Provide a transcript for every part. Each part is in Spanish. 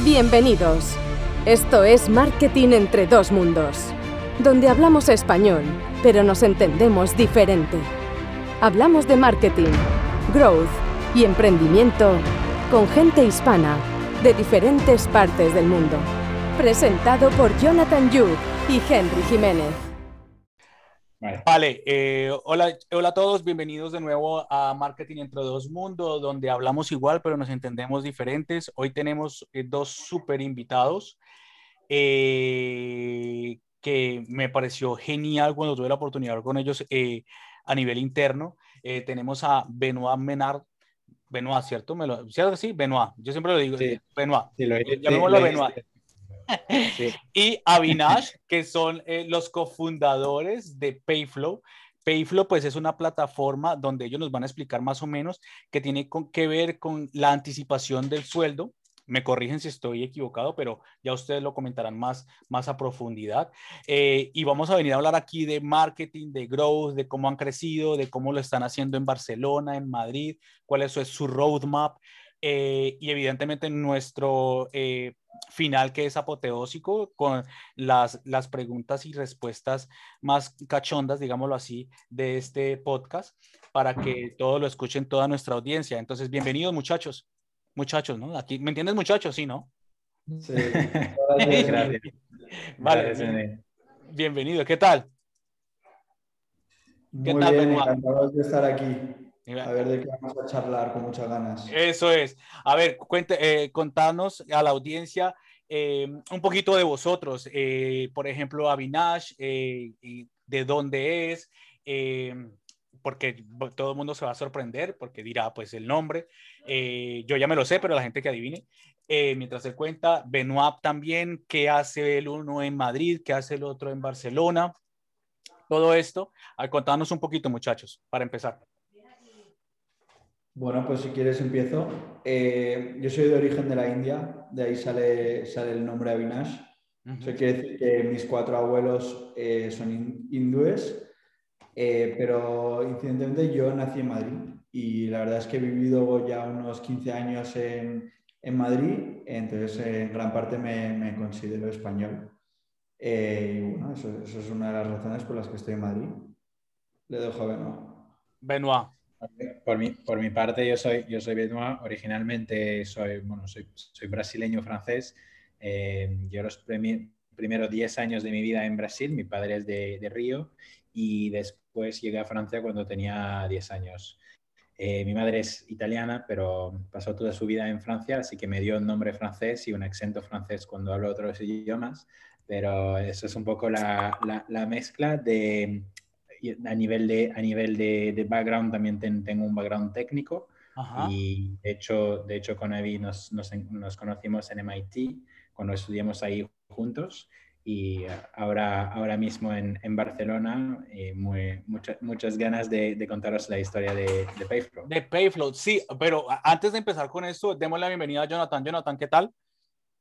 Bienvenidos. Esto es Marketing entre dos mundos, donde hablamos español, pero nos entendemos diferente. Hablamos de marketing, growth y emprendimiento con gente hispana de diferentes partes del mundo. Presentado por Jonathan Yu y Henry Jiménez. Vale, eh, hola, hola a todos, bienvenidos de nuevo a Marketing entre dos mundos, donde hablamos igual pero nos entendemos diferentes. Hoy tenemos eh, dos super invitados eh, que me pareció genial cuando tuve la oportunidad de hablar con ellos a nivel interno. tenemos a Benoit Menard. Benoit, ¿cierto? ¿Me lo, ¿Cierto sí? Benoit. Yo siempre lo digo. Benoit. Sí, lo, Llamémoslo Benoit. y Avinash, que son eh, los cofundadores de Payflow. Payflow, pues es una plataforma donde ellos nos van a explicar más o menos que tiene que ver con la anticipación del sueldo. Me corrigen si estoy equivocado, pero ya ustedes lo comentarán más, más a profundidad. Eh, y vamos a venir a hablar aquí de marketing, de growth, de cómo han crecido, de cómo lo están haciendo en Barcelona, en Madrid, cuál es su roadmap. Eh, y evidentemente nuestro eh, final que es apoteósico con las, las preguntas y respuestas más cachondas, digámoslo así, de este podcast para que todos lo escuchen toda nuestra audiencia. Entonces, bienvenidos muchachos, muchachos, ¿no? Aquí, ¿me entiendes muchachos? Sí, ¿no? Sí. Gracias. Vale. Bienvenido, ¿qué tal? ¿Qué Muy tal, bien, encantado de estar aquí. A ver de qué vamos a charlar con muchas ganas. Eso es. A ver, cuente, eh, contanos a la audiencia eh, un poquito de vosotros. Eh, por ejemplo, Avinash, de dónde es, porque todo el mundo se va a sorprender porque dirá pues el nombre. yo ya me lo sé, pero la gente que adivine. mientras él cuenta, Benoit también, qué hace el uno en Madrid, qué hace el otro en Barcelona. Todo esto. Contanos un poquito, muchachos, para empezar. Bueno, pues si quieres empiezo. Eh, yo soy de origen de la India, de ahí sale, sale el nombre Avinash. Eso quiere decir que mis cuatro abuelos eh, son hindúes, eh, pero incidentalmente yo nací en Madrid y la verdad es que he vivido ya unos 15 años en, en Madrid, entonces en gran parte me, me considero español. y bueno, eso, eso, es una de las razones por las que estoy en Madrid. Le dejo a Benoit. Benoit. Por mi, por mi parte, yo soy, yo soy Benoit. Originalmente soy, bueno, soy, soy brasileño-francés. Eh, yo los primeros 10 años de mi vida en Brasil, mi padre es de, de Río, y después llegué a Francia cuando tenía 10 años. Eh, mi madre es italiana, pero pasó toda su vida en Francia, así que me dio un nombre francés y un acento francés cuando hablo otros idiomas. Pero eso es un poco la, la, la mezcla de a nivel de, a nivel de, background también tengo un background técnico. Y de hecho, de hecho con Evi nos, nos, nos, conocimos en MIT cuando estudiamos ahí juntos y ahora, ahora mismo en, en Barcelona eh, muy, muchas muchas ganas de, de, contaros la historia de, de Payflow. De Payflow, sí, pero antes de empezar con esto, demos la bienvenida a Jonathan. Jonathan, ¿qué tal?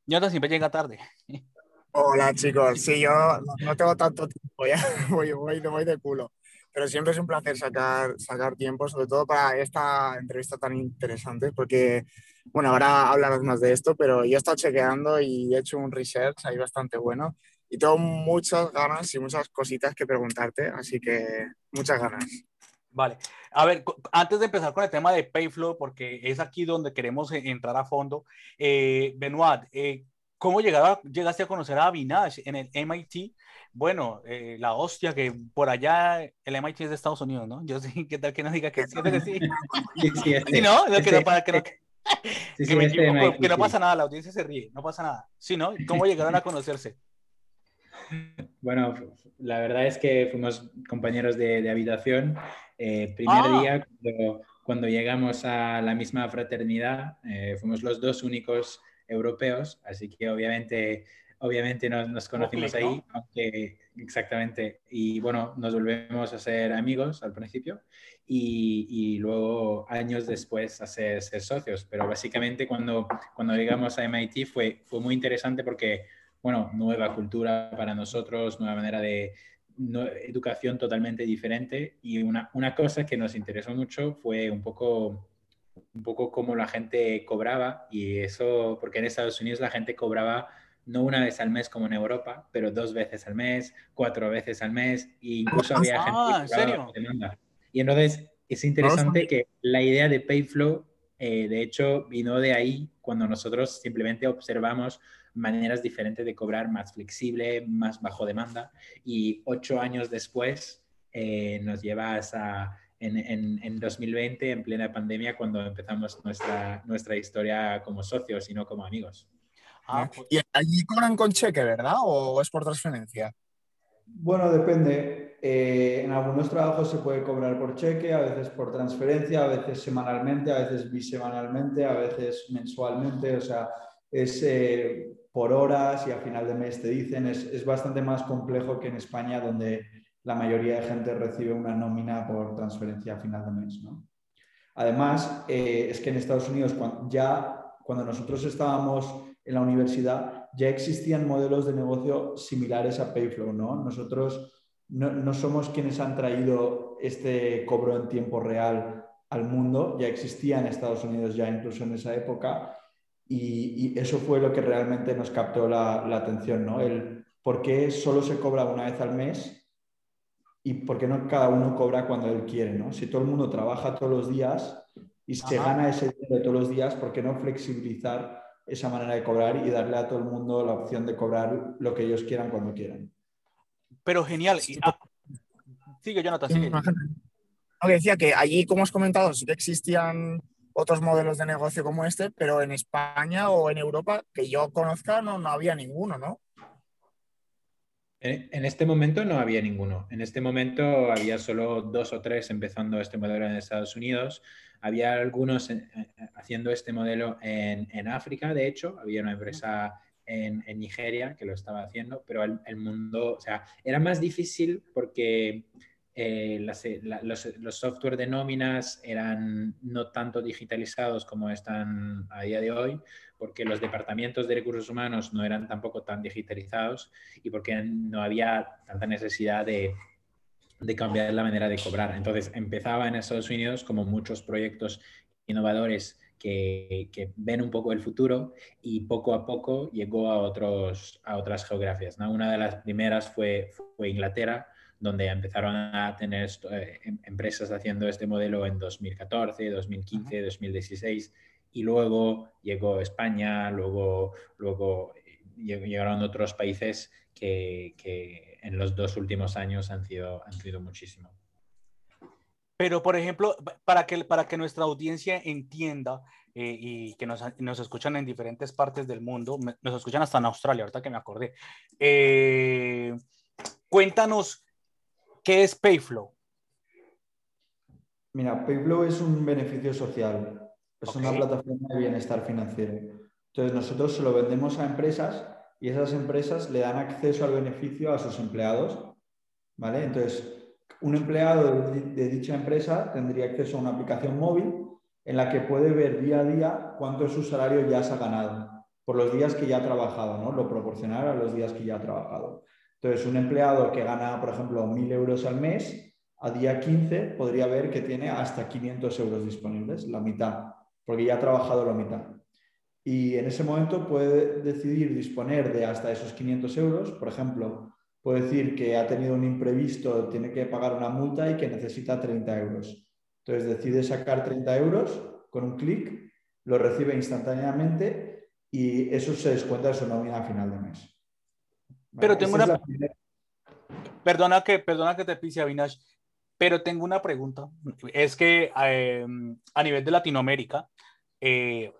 Jonathan siempre llega tarde. Hola chicos, sí, yo no, tengo tanto tiempo ya, voy, voy, voy de culo pero siempre es un placer sacar, sacar tiempo, sobre todo para esta entrevista tan interesante, porque, bueno, ahora hablaremos más de esto, pero yo he estado chequeando y he hecho un research ahí bastante bueno y tengo muchas ganas y muchas cositas que preguntarte, así que muchas ganas. Vale. A ver, antes de empezar con el tema de Payflow, porque es aquí donde queremos e-, entrar a fondo, eh, Benoit, eh, ¿cómo llegaste a conocer a Avinash en el MIT? bueno, eh, la hostia que por allá el MIT es de Estados Unidos, ¿no? Yo sí, ¿qué tal que no diga que sí? Que sí, sí, sí, este, no, no, que no, para, que no, que, que, me este equivoco, que no pasa nada, la audiencia se ríe, no pasa nada. Sí, ¿no? ¿Cómo llegaron a conocerse? Bueno, la verdad es que fuimos compañeros de, de habitación. Eh, primer ah. día, cuando, cuando, llegamos a la misma fraternidad, eh, fuimos los dos únicos europeos, así que obviamente obviamente nos, nos conocimos ahí, aunque, exactamente, y bueno, nos volvemos a ser amigos al principio y, y luego años después a ser, ser, socios, pero básicamente cuando, cuando llegamos a MIT fue, fue muy interesante porque, bueno, nueva cultura para nosotros, nueva manera de, educación totalmente diferente. Y una, una, cosa que nos interesó mucho fue un poco un poco cómo la gente cobraba y eso, porque en Estados Unidos la gente cobraba no una vez al mes como en Europa, pero dos veces al mes, cuatro veces al mes, e incluso había gente ah, que ¿en serio? demanda. Y entonces es interesante que la idea de Payflow, eh, de hecho, vino de ahí cuando nosotros simplemente observamos maneras diferentes de cobrar más flexible, más bajo demanda, y ocho años después eh, nos lleva a en, en, en, 2020, en plena pandemia, cuando empezamos nuestra, nuestra historia como socios y no como amigos. Ah, pues y allí cobran con cheque, ¿verdad? ¿O es por transferencia? Bueno, depende. Eh, en algunos trabajos se puede cobrar por cheque, a veces por transferencia, a veces semanalmente, a veces bisemanalmente, a veces mensualmente. O sea, es eh, por horas y a final de mes te dicen. Es, es, bastante más complejo que en España, donde la mayoría de gente recibe una nómina por transferencia a final de mes. ¿no? Además, eh, es que en Estados Unidos, cuando, ya cuando nosotros estábamos en la universidad ya existían modelos de negocio similares a Payflow, ¿no? Nosotros no, no, somos quienes han traído este cobro en tiempo real al mundo, ya existía en Estados Unidos ya incluso en esa época y, eso fue lo que realmente nos captó la, la, atención, ¿no? El por qué solo se cobra una vez al mes y por qué no cada uno cobra cuando él quiere, ¿no? Si todo el mundo trabaja todos los días y se gana ese dinero todos los días, ¿por qué no flexibilizar esa manera de cobrar y darle a todo el mundo la opción de cobrar lo que ellos quieran cuando quieran. Pero genial. Ah, sigue, Jonathan, sigue. decía que allí, como has comentado, sí que existían otros modelos de negocio como este, pero en España o en Europa, que yo conozca, no, no había ninguno, ¿no? En este momento no había ninguno. En este momento había solo dos o tres empezando este modelo en Estados Unidos. Había algunos eh, eh, haciendo este modelo en, en, África, de hecho, había una empresa en, en Nigeria que lo estaba haciendo, pero el, el, mundo, o sea, era más difícil porque eh, las, la, los, los, software de nóminas eran no tanto digitalizados como están a día de hoy, porque los departamentos de recursos humanos no eran tampoco tan digitalizados y porque no había tanta necesidad de de cambiar la manera de cobrar. Entonces empezaba en Estados Unidos como muchos proyectos innovadores que, que, ven un poco el futuro y poco a poco llegó a, otros, a otras geografías. ¿no? Una de las primeras fue, fue Inglaterra, donde empezaron a tener eh, em, empresas haciendo este modelo en 2014, 2015, 2016 y luego llegó España, luego, luego eh, llegaron otros países que, que en los dos últimos años han sido, han sido muchísimo. Pero, por ejemplo, para que, para que nuestra audiencia entienda eh, y que nos, nos, escuchan en diferentes partes del mundo, nos escuchan hasta en Australia, ahorita que me acordé. Eh, cuéntanos, ¿qué es Payflow? Mira, Payflow es un beneficio social, es okay. una plataforma de bienestar financiero. Entonces, nosotros se lo vendemos a empresas y esas empresas le dan acceso al beneficio a sus empleados. ¿vale? Entonces, un empleado de, de, dicha empresa tendría acceso a una aplicación móvil en la que puede ver día a día cuánto es su salario ya se ha ganado por los días que ya ha trabajado, ¿no? lo proporcional a los días que ya ha trabajado. Entonces, un empleado que gana, por ejemplo, 1.000 euros al mes, a día 15 podría ver que tiene hasta 500 euros disponibles, la mitad, porque ya ha trabajado la mitad y en ese momento puede decidir disponer de hasta esos 500 euros. Por ejemplo, puede decir que ha tenido un imprevisto, tiene que pagar una multa y que necesita 30 euros. Entonces decide sacar 30 euros con un clic, lo recibe instantáneamente y eso se descuenta de su nómina a final de mes. Pero tengo una... Perdona que, perdona que te pise, Avinash, pero tengo una pregunta. Es que eh, a nivel de Latinoamérica, eh,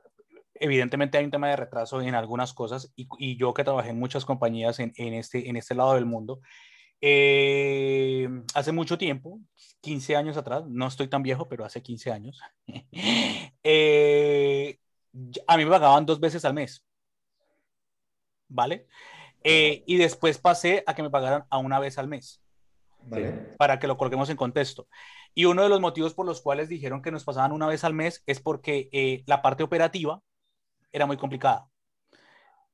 evidentemente hay un tema de retraso en algunas cosas y, y yo que trabajé en muchas compañías en, en, este, en este lado del mundo, eh, hace mucho tiempo, 15 años atrás, no estoy tan viejo, pero hace 15 años, eh, a mí me pagaban dos veces al mes, ¿vale? Eh, y después pasé a que me pagaran a una vez al mes, ¿vale? para que lo coloquemos en contexto. Y uno de los motivos por los cuales dijeron que nos pasaban una vez al mes es porque eh, la parte operativa era muy complicada.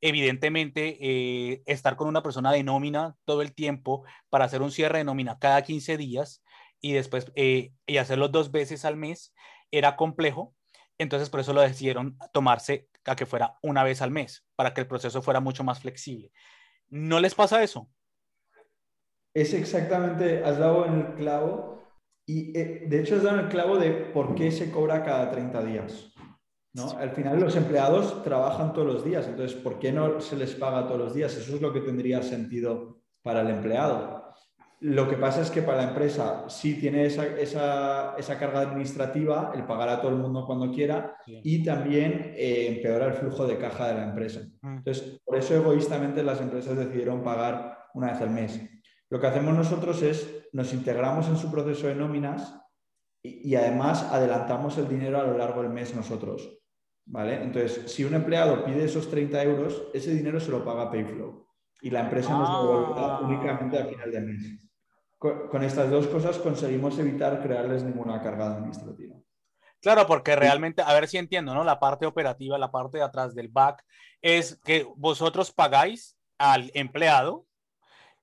Evidentemente, eh, estar con una persona de nómina todo el tiempo para hacer un cierre de nómina cada 15 días y después eh, y hacerlo dos veces al mes era complejo Entonces, por eso lo decidieron tomarse a que fuera una vez al mes, para que el proceso fuera mucho más flexible. ¿No les pasa eso? Es exactamente, has dado en el clavo y eh, de hecho has dado en el clavo de por qué se cobra cada 30 días. ¿no? Al final los empleados trabajan todos los días, entonces ¿por qué no se les paga todos los días? Eso es lo que tendría sentido para el empleado. Lo que pasa es que para la empresa sí tiene esa, esa, carga administrativa, el pagar a todo el mundo cuando quiera y también eh, empeora el flujo de caja de la empresa. Mm. Entonces, por eso egoístamente las empresas decidieron pagar una vez al mes. Lo que hacemos nosotros es nos integramos en su proceso de nóminas y, además adelantamos el dinero a lo largo del mes nosotros. ¿vale? Entonces, si un empleado pide esos 30 euros, ese dinero se lo paga Payflow y la empresa nos lo devolverá ah. únicamente al final del mes con, estas dos cosas conseguimos evitar crearles ninguna carga administrativa. Claro, porque realmente, a ver si entiendo, ¿no? La parte operativa, la parte de atrás del back, es que vosotros pagáis al empleado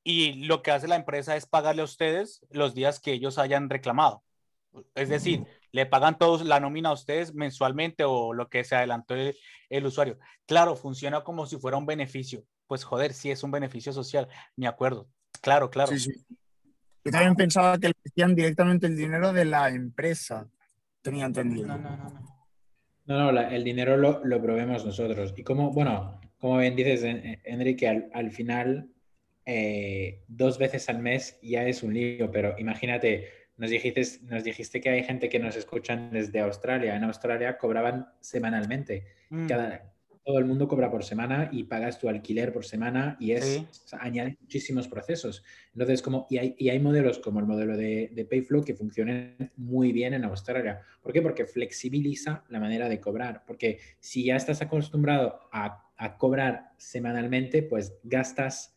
y lo que hace la empresa es pagarle a ustedes los días que ellos hayan reclamado. Es decir, le pagan todos la nómina a ustedes mensualmente o lo que se adelantó el, el, usuario. Claro, funciona como si fuera un beneficio. Pues joder, sí es un beneficio social, me acuerdo. Claro, claro. Sí, sí. Yo también pensaba que le metían directamente el dinero de la empresa. Tenía entendido. No, no, no. No, no, el dinero lo, lo, probemos nosotros. Y como, bueno, como bien dices, Enrique, al, al final, eh, dos veces al mes ya es un lío, pero imagínate, nos dijiste, nos dijiste que hay gente que nos escuchan desde Australia. En Australia cobraban semanalmente. Mm. Cada, todo el mundo cobra por semana y pagas tu alquiler por semana y es, añade muchísimos procesos. Entonces, como, y hay, y hay modelos como el modelo de, de, Payflow que funcionan muy bien en Australia. ¿Por qué? Porque flexibiliza la manera de cobrar. Porque si ya estás acostumbrado a, a cobrar semanalmente, pues gastas,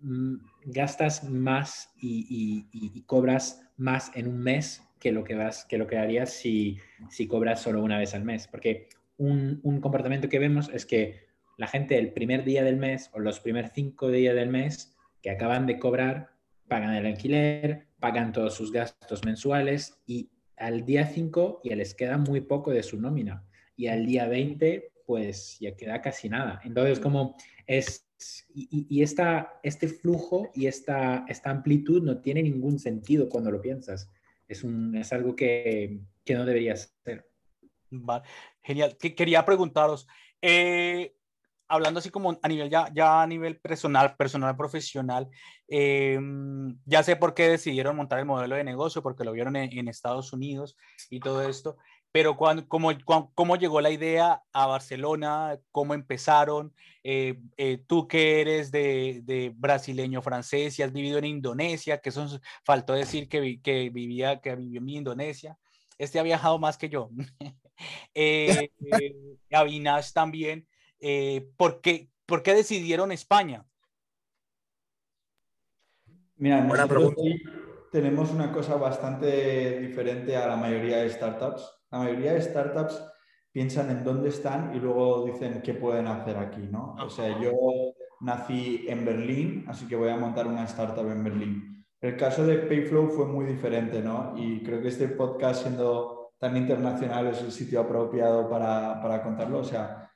mm, gastas más y, y, y, cobras más en un mes que lo que, vas, que, lo que harías si, si cobras solo una vez al mes. Porque un, comportamiento que vemos es que la gente el primer día del mes o los primeros cinco días del mes que acaban de cobrar pagan el alquiler, pagan todos sus gastos mensuales y al día 5 ya les queda muy poco de su nómina y al día 20 pues ya queda casi nada. Entonces como es y, esta, este flujo y esta, esta amplitud no tiene ningún sentido cuando lo piensas. Es, un, es algo que, que no debería ser. Vale. Genial. quería preguntaros, eh, hablando así como a nivel ya, ya a nivel personal, personal profesional, eh, ya sé por qué decidieron montar el modelo de negocio, porque lo vieron en, Estados Unidos y todo esto, pero cuando, cómo, cómo, llegó la idea a Barcelona, cómo empezaron, eh, tú que eres de, de, brasileño francés y has vivido en Indonesia, que eso faltó decir que, que vivía, que vivió en Indonesia, este ha viajado más que yo. eh, Avinash también. Eh, ¿por, qué, ¿por, qué, decidieron España? Mira, nosotros tenemos una cosa bastante diferente a la mayoría de startups. La mayoría de startups piensan en dónde están y luego dicen qué pueden hacer aquí, ¿no? O sea, yo nací en Berlín, así que voy a montar una startup en Berlín. El caso de Payflow fue muy diferente, ¿no? Y creo que este podcast, siendo tan internacional es el sitio apropiado para, para contarlo. O sea,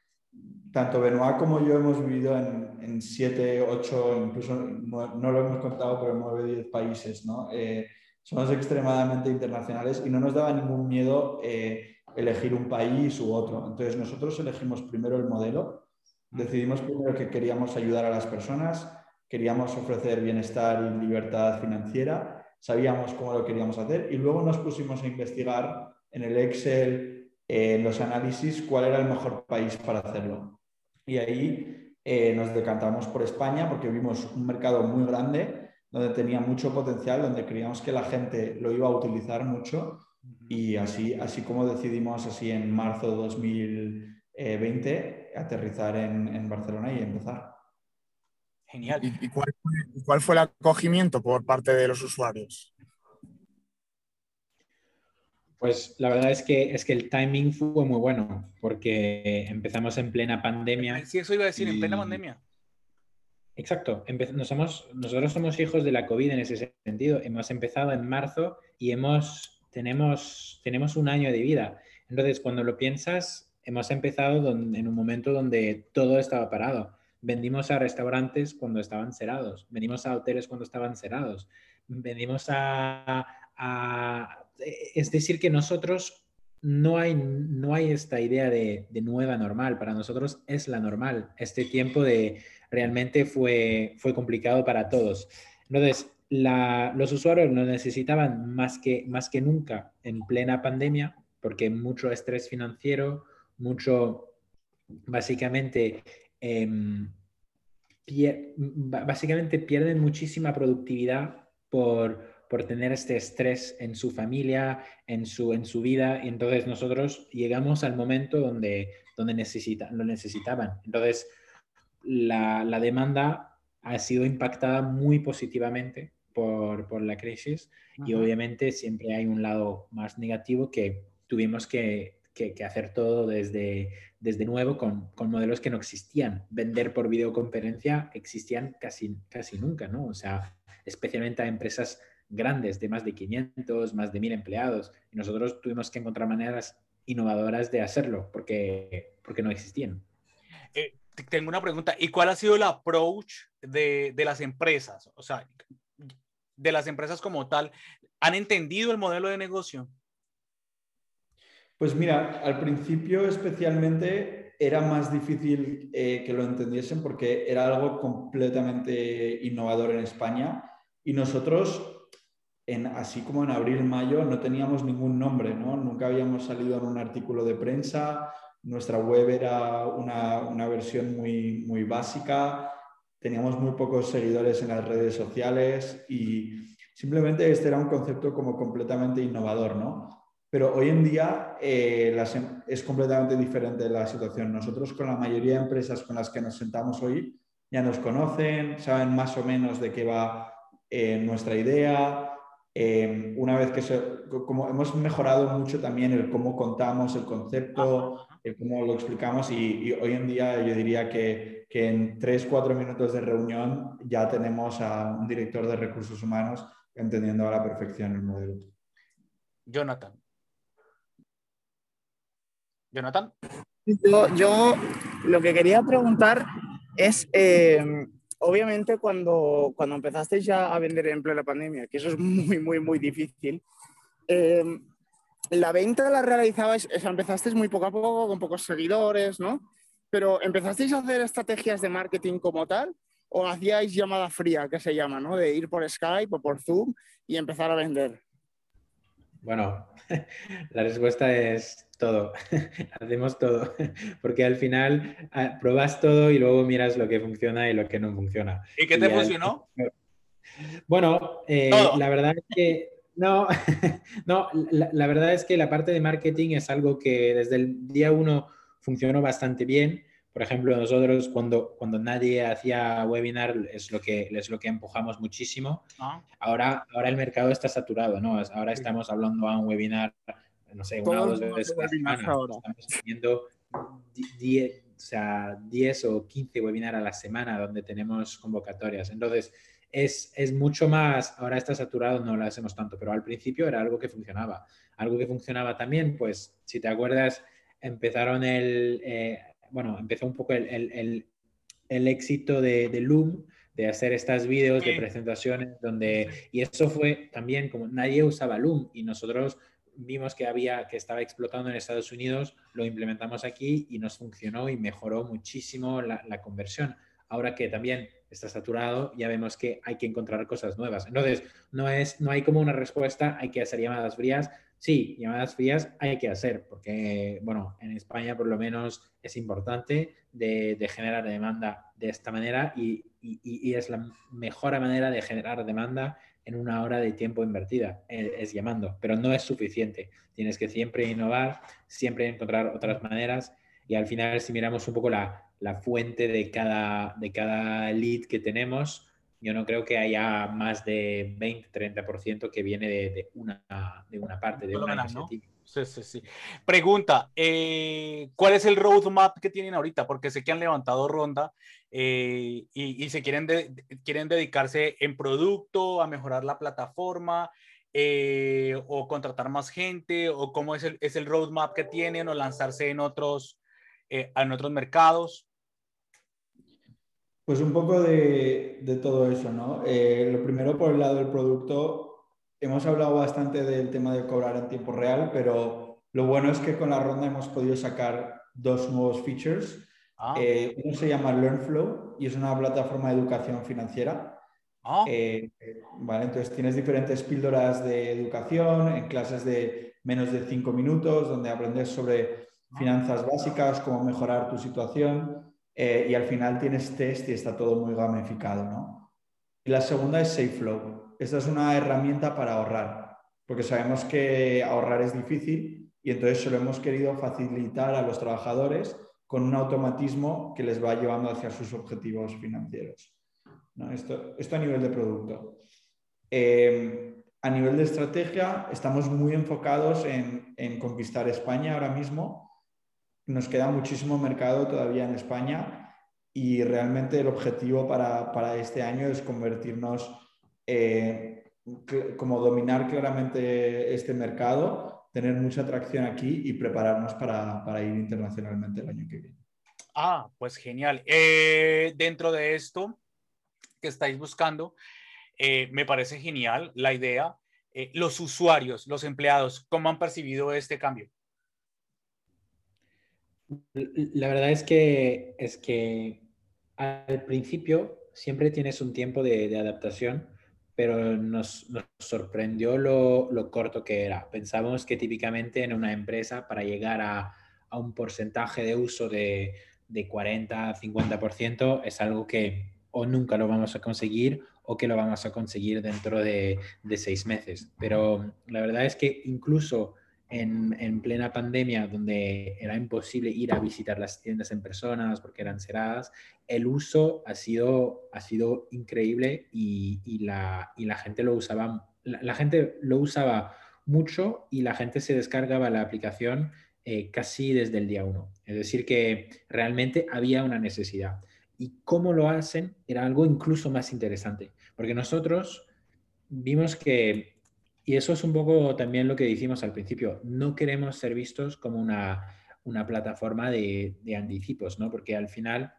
tanto Benoit como yo hemos vivido en, en siete, ocho, incluso no, lo hemos contado, pero nueve, diez países, ¿no? Eh, somos extremadamente internacionales y no nos daba ningún miedo eh, elegir un país u otro. Entonces nosotros elegimos primero el modelo, decidimos primero que queríamos ayudar a las personas, queríamos ofrecer bienestar y libertad financiera, sabíamos cómo lo queríamos hacer y luego nos pusimos a investigar en el Excel, en los análisis, cuál era el mejor país para hacerlo. Y ahí eh, nos decantamos por España porque vimos un mercado muy grande, donde tenía mucho potencial, donde creíamos que la gente lo iba a utilizar mucho. Y así, así como decidimos así en marzo de 2020 aterrizar en, en Barcelona y empezar. Genial. ¿Y, cuál, cuál, fue el acogimiento por parte de los usuarios? Pues la verdad es que, es que el timing fue muy bueno, porque empezamos en plena pandemia. Sí, eso iba a decir, en plena pandemia. Exacto, nosotros somos hijos de la COVID en ese sentido. Hemos empezado en marzo y hemos, tenemos, tenemos un año de vida. Entonces, cuando lo piensas, hemos empezado en un momento donde todo estaba parado. Vendimos a restaurantes cuando estaban cerrados, vendimos a hoteles cuando estaban cerrados, vendimos a... es decir, que nosotros no hay, no hay esta idea de, de, nueva normal. Para nosotros es la normal. Este tiempo de realmente fue, fue complicado para todos. Entonces, los usuarios lo necesitaban más que, más que nunca en plena pandemia, porque mucho estrés financiero, mucho, básicamente, em, básicamente pierden muchísima productividad por, por tener este estrés en su familia, en su, en su vida, y entonces nosotros llegamos al momento donde, donde necesita, lo necesitaban. Entonces, la, la demanda ha sido impactada muy positivamente por, por la crisis y obviamente siempre hay un lado más negativo que tuvimos que, que, hacer todo desde, desde nuevo con, con, modelos que no existían. Vender por videoconferencia existían casi, casi nunca, ¿no? O sea, especialmente a empresas grandes de más de 500, más de 1000 empleados. Y nosotros tuvimos que encontrar maneras innovadoras de hacerlo porque, porque no existían. Eh, tengo una pregunta. ¿Y cuál ha sido el approach de, de las empresas? O sea, de las empresas como tal, ¿han entendido el modelo de negocio? Pues mira, al principio especialmente era más difícil eh, que lo entendiesen porque era algo completamente innovador en España y nosotros, en, así como en abril-mayo, no teníamos ningún nombre, ¿no? Nunca habíamos salido en un artículo de prensa, nuestra web era una, una versión muy, muy básica, teníamos muy pocos seguidores en las redes sociales y simplemente este era un concepto como completamente innovador, ¿no? Pero hoy en día eh, em, es completamente diferente la situación. Nosotros con la mayoría de empresas con las que nos sentamos hoy ya nos conocen, saben más o menos de qué va eh, nuestra idea. Em, una vez que se, como hemos mejorado mucho también el cómo contamos el concepto, el cómo lo explicamos y, y hoy en día yo diría que que en tres, cuatro minutos de reunión ya tenemos a un director de recursos humanos entendiendo a la perfección el modelo. Jonathan. Jonathan. Yo, lo que quería preguntar es, eh, obviamente cuando, cuando empezasteis ya a vender en plena pandemia, que eso es muy, muy, muy difícil, eh, la venta la realizabais, o sea, empezasteis muy poco a poco, con pocos seguidores, ¿no? Pero ¿empezasteis a hacer estrategias de marketing como tal? ¿O hacíais llamada fría, que se llama, ¿no? De ir por Skype o por Zoom y empezar a vender. Bueno, la respuesta es todo. Hacemos todo. Porque al final ah, pruebas todo y luego miras lo que funciona y lo que no funciona. ¿Y qué te funcionó? Bueno, eh, la verdad es que no, no la, verdad es que la parte de marketing es algo que desde el día uno funcionó bastante bien. Por ejemplo, nosotros cuando, cuando nadie hacía webinar es lo que, es lo que empujamos muchísimo. Ah. Ahora, ahora el mercado está saturado, ¿no? Ahora estamos hablando a un webinar, no sé, una o dos veces a la semana. Estamos teniendo 10, o, sea, 10 o 15 webinars a la semana donde tenemos convocatorias. Entonces, es, es, mucho más, ahora está saturado, no lo hacemos tanto, pero al principio era algo que funcionaba. Algo que funcionaba también, pues, si te acuerdas, empezaron el, eh, bueno, empezó un poco el, éxito de, Loom, de hacer estas vídeos de presentaciones donde, y eso fue también como nadie usaba Loom y nosotros vimos que había, que estaba explotando en Estados Unidos, lo implementamos aquí y nos funcionó y mejoró muchísimo la, la conversión. Ahora que también está saturado, ya vemos que hay que encontrar cosas nuevas. Entonces, no, es, no hay como una respuesta, hay que hacer llamadas frías, Sí, llamadas frías hay que hacer, porque, bueno, en España por lo menos es importante de, generar demanda de esta manera y, es la mejor manera de generar demanda en una hora de tiempo invertida, es, es, llamando, pero no es suficiente. Tienes que siempre innovar, siempre encontrar otras maneras y al final si miramos un poco la, la fuente de cada, de cada lead que tenemos, yo no creo que haya más de 20-30% que viene de, una, de una parte, de una iniciativa. Sí, sí, sí. Pregunta, eh, ¿cuál es el roadmap que tienen ahorita? Porque sé que han levantado ronda eh, y, se quieren, quieren dedicarse en producto, a mejorar la plataforma. eh, o contratar más gente, o cómo es el, es el roadmap que tienen, o lanzarse en otros, en otros mercados. Pues un poco de, de todo eso, ¿no? Lo primero por el lado del producto, hemos hablado bastante del tema de cobrar en tiempo real, pero lo bueno es que con la ronda hemos podido sacar dos nuevos features. Ah. uno se llama LearnFlow y es una plataforma de educación financiera Ah. Eh, vale, entonces tienes diferentes píldoras de educación en clases de menos de cinco minutos, donde aprendes sobre finanzas básicas, cómo mejorar tu situación, eh, y al final tienes test y está todo muy gamificado, ¿no? Y la segunda es SafeFlow. Esta es una herramienta para ahorrar, porque sabemos que ahorrar es difícil y entonces se lo hemos querido facilitar a los trabajadores con un automatismo que les va llevando hacia sus objetivos financieros. Esto, esto, a nivel de producto. Eh, a nivel de estrategia, estamos muy enfocados en, conquistar España ahora mismo. Nos queda muchísimo mercado todavía en España y realmente el objetivo para, este año es convertirnos, eh, como dominar claramente este mercado, tener mucha atracción aquí y prepararnos para, ir internacionalmente el año que viene. Ah, pues genial. Eh, dentro de esto, que estáis buscando. Eh, me parece genial la idea. Eh, los usuarios, los empleados, ¿cómo han percibido este cambio? La verdad es que, es que al principio siempre tienes un tiempo de, adaptación, pero nos, nos sorprendió lo, lo, corto que era. Pensábamos que típicamente en una empresa para llegar a, a un porcentaje de uso de, de 40-50% es algo que o nunca lo vamos a conseguir o que lo vamos a conseguir dentro de, seis meses. Pero la verdad es que incluso en, plena pandemia, donde era imposible ir a visitar las tiendas en personas porque eran cerradas, el uso ha sido, ha sido increíble y, la, la, gente lo usaba, la, gente lo usaba mucho y la gente se descargaba la aplicación eh, casi desde el día uno. Es decir, que realmente había una necesidad y cómo lo hacen era algo incluso más interesante, porque nosotros vimos que, y eso es un poco también lo que dijimos al principio, no queremos ser vistos como una, plataforma de, anticipos, ¿no? porque al final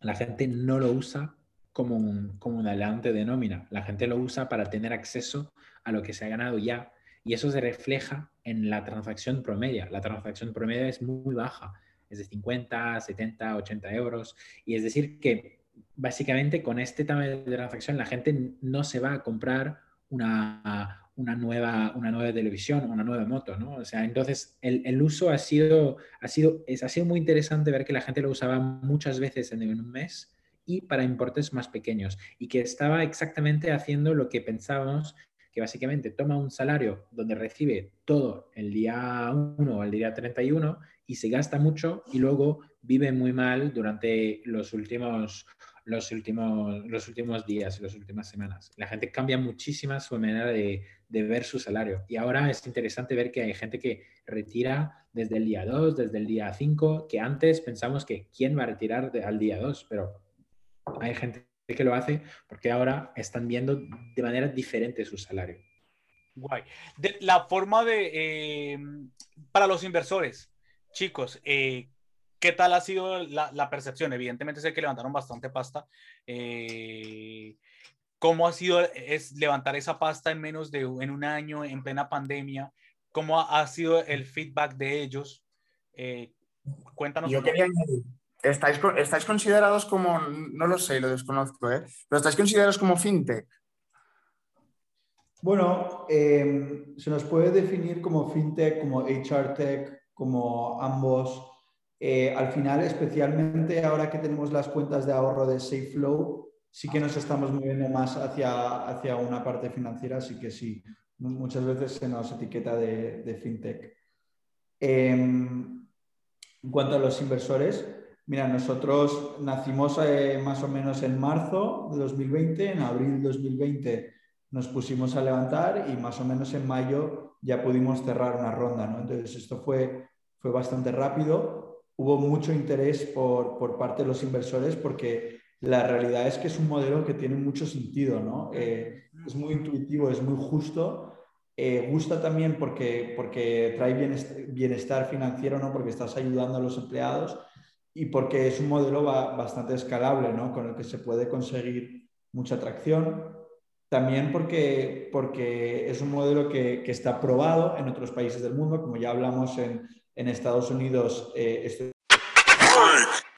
la gente no lo usa como un, como un adelante de nómina, la gente lo usa para tener acceso a lo que se ha ganado ya. Y eso se refleja en la transacción promedia. La transacción promedia es muy baja es de 50, 70, 80 euros. Y es decir que básicamente con este tamaño de transacción la gente no se va a comprar una, una, nueva, una nueva televisión, una nueva moto, ¿no? O sea, entonces el, uso ha sido, ha, sido, es, ha sido muy interesante ver que la gente lo usaba muchas veces en, un mes y para importes más pequeños y que estaba exactamente haciendo lo que pensábamos que básicamente toma un salario donde recibe todo el día 1 o el día 31 y se gasta mucho y luego vive muy mal durante los últimos, los últimos, los últimos días las últimas semanas. La gente cambia muchísimo su manera de, de, ver su salario. Y ahora es interesante ver que hay gente que retira desde el día 2, desde el día 5, que antes pensamos que quién va a retirar al día 2, pero hay gente que lo hace porque ahora están viendo de manera diferente su salario. Guay. la forma de, eh, para los inversores, chicos, eh, ¿qué tal ha sido la, percepción? Evidentemente sé que levantaron bastante pasta. Eh, ¿Cómo ha sido es levantar esa pasta en menos de en un año, en plena pandemia? ¿Cómo ha, sido el feedback de ellos? Eh, cuéntanos. Yo quería ¿estáis, ¿estáis considerados como, no lo sé, lo desconozco, pero estáis considerados como fintech? Bueno, se nos puede definir como fintech, como HR tech, como ambos. Eh, al final, especialmente ahora que tenemos las cuentas de ahorro de SafeFlow, sí que nos estamos moviendo más hacia, hacia una parte financiera, así que sí, muchas veces se nos etiqueta de, fintech. Em, en cuanto a los inversores, mira, nosotros nacimos eh, más o menos en marzo de 2020, en abril de 2020 nos pusimos a levantar y más o menos en mayo ya pudimos cerrar una ronda, ¿no? Entonces esto fue, fue bastante rápido, hubo mucho interés por, por parte de los inversores porque la realidad es que es un modelo que tiene mucho sentido, ¿no? Eh, es muy intuitivo, es muy justo Eh, gusta también porque, porque trae bienestar, financiero, ¿no? porque estás ayudando a los empleados y porque es un modelo bastante escalable, ¿no? con el que se puede conseguir mucha atracción. También porque, porque es un modelo que, que está probado en otros países del mundo, como ya hablamos en, en Estados Unidos. Eh,